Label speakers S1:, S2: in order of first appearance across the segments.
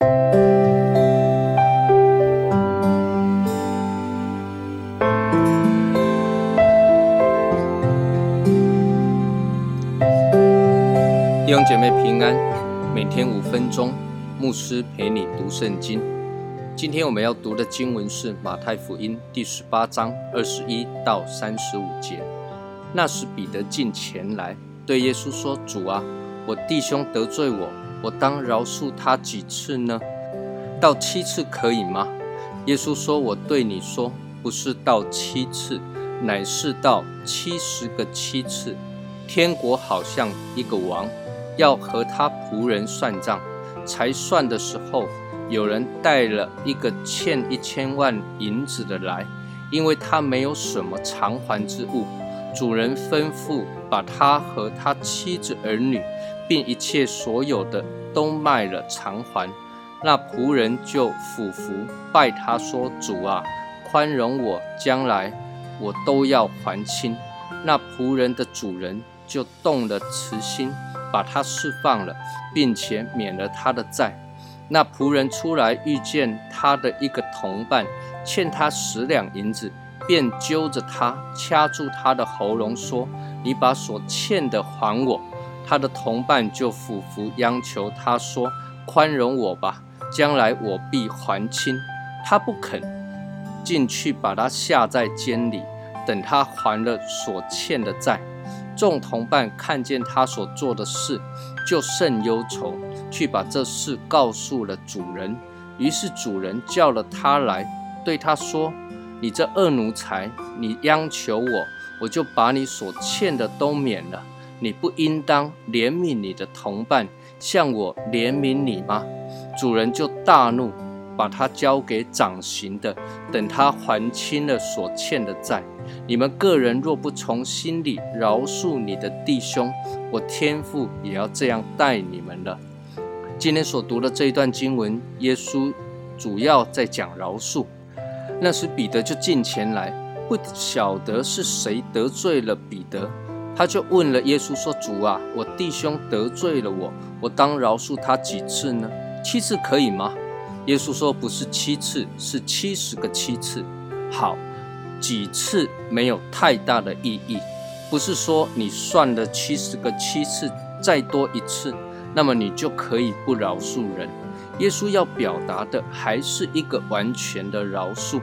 S1: 弟兄姐妹平安，每天五分钟，牧师陪你读圣经。今天我们要读的经文是马太福音第十八章二十一到三十五节。那时彼得进前来，对耶稣说：“主啊，我弟兄得罪我，我当饶恕他几次呢？到七次可以吗？”耶稣说：“我对你说，不是到七次，乃是到七十个七次。天国好像一个王。”要和他仆人算账，才算的时候，有人带了一个欠一千万银子的来，因为他没有什么偿还之物。主人吩咐把他和他妻子儿女，并一切所有的都卖了偿还。那仆人就俯伏拜他说：“主啊，宽容我，将来我都要还清。”那仆人的主人就动了慈心。把他释放了，并且免了他的债。那仆人出来遇见他的一个同伴欠他十两银子，便揪着他掐住他的喉咙，说：“你把所欠的还我。”他的同伴就俯伏央求他说：“宽容我吧，将来我必还清。”他不肯进去，把他下在监里，等他还了所欠的债。众同伴看见他所做的事，就甚忧愁，去把这事告诉了主人。于是主人叫了他来，对他说：“你这恶奴才，你央求我，我就把你所欠的都免了。你不应当怜悯你的同伴，像我怜悯你吗？”主人就大怒。把他交给掌刑的，等他还清了所欠的债。你们个人若不从心里饶恕你的弟兄，我天父也要这样待你们了。今天所读的这一段经文，耶稣主要在讲饶恕。那时彼得就进前来，不晓得是谁得罪了彼得，他就问了耶稣说：“主啊，我弟兄得罪了我，我当饶恕他几次呢？七次可以吗？”耶稣说：“不是七次，是七十个七次。好，几次没有太大的意义。不是说你算了七十个七次，再多一次，那么你就可以不饶恕人。耶稣要表达的还是一个完全的饶恕。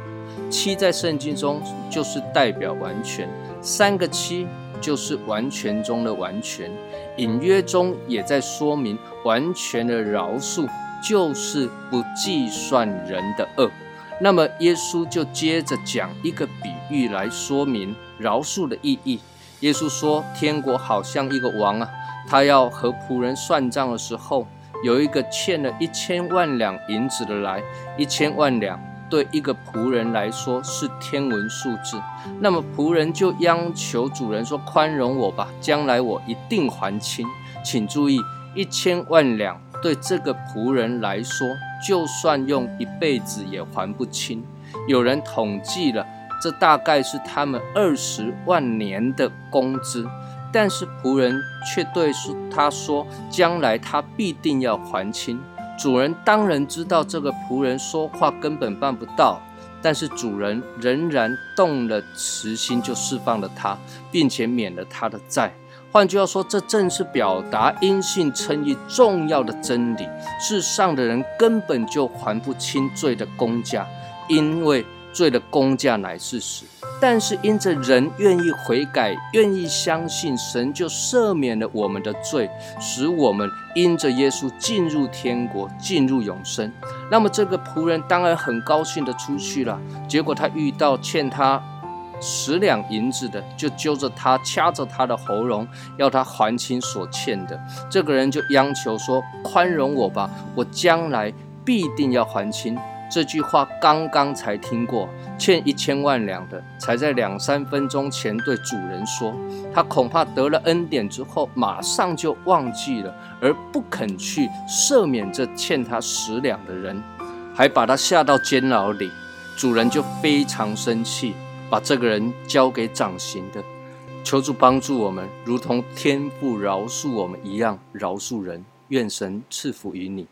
S1: 七在圣经中就是代表完全，三个七就是完全中的完全，隐约中也在说明完全的饶恕。”就是不计算人的恶，那么耶稣就接着讲一个比喻来说明饶恕的意义。耶稣说：“天国好像一个王啊，他要和仆人算账的时候，有一个欠了一千万两银子的来，一千万两对一个仆人来说是天文数字。那么仆人就央求主人说：宽容我吧，将来我一定还清。请注意，一千万两。”对这个仆人来说，就算用一辈子也还不清。有人统计了，这大概是他们二十万年的工资。但是仆人却对他说：“将来他必定要还清。”主人当然知道这个仆人说话根本办不到，但是主人仍然动了慈心，就释放了他，并且免了他的债。换句话说，这正是表达因信称义重要的真理。世上的人根本就还不清罪的公家，因为罪的公价乃是死。但是因着人愿意悔改、愿意相信，神就赦免了我们的罪，使我们因着耶稣进入天国、进入永生。那么这个仆人当然很高兴的出去了。结果他遇到欠他。十两银子的，就揪着他，掐着他的喉咙，要他还清所欠的。这个人就央求说：“宽容我吧，我将来必定要还清。”这句话刚刚才听过，欠一千万两的，才在两三分钟前对主人说，他恐怕得了恩典之后，马上就忘记了，而不肯去赦免这欠他十两的人，还把他下到监牢里。主人就非常生气。把这个人交给掌刑的，求主帮助我们，如同天父饶恕我们一样饶恕人。愿神赐福于你。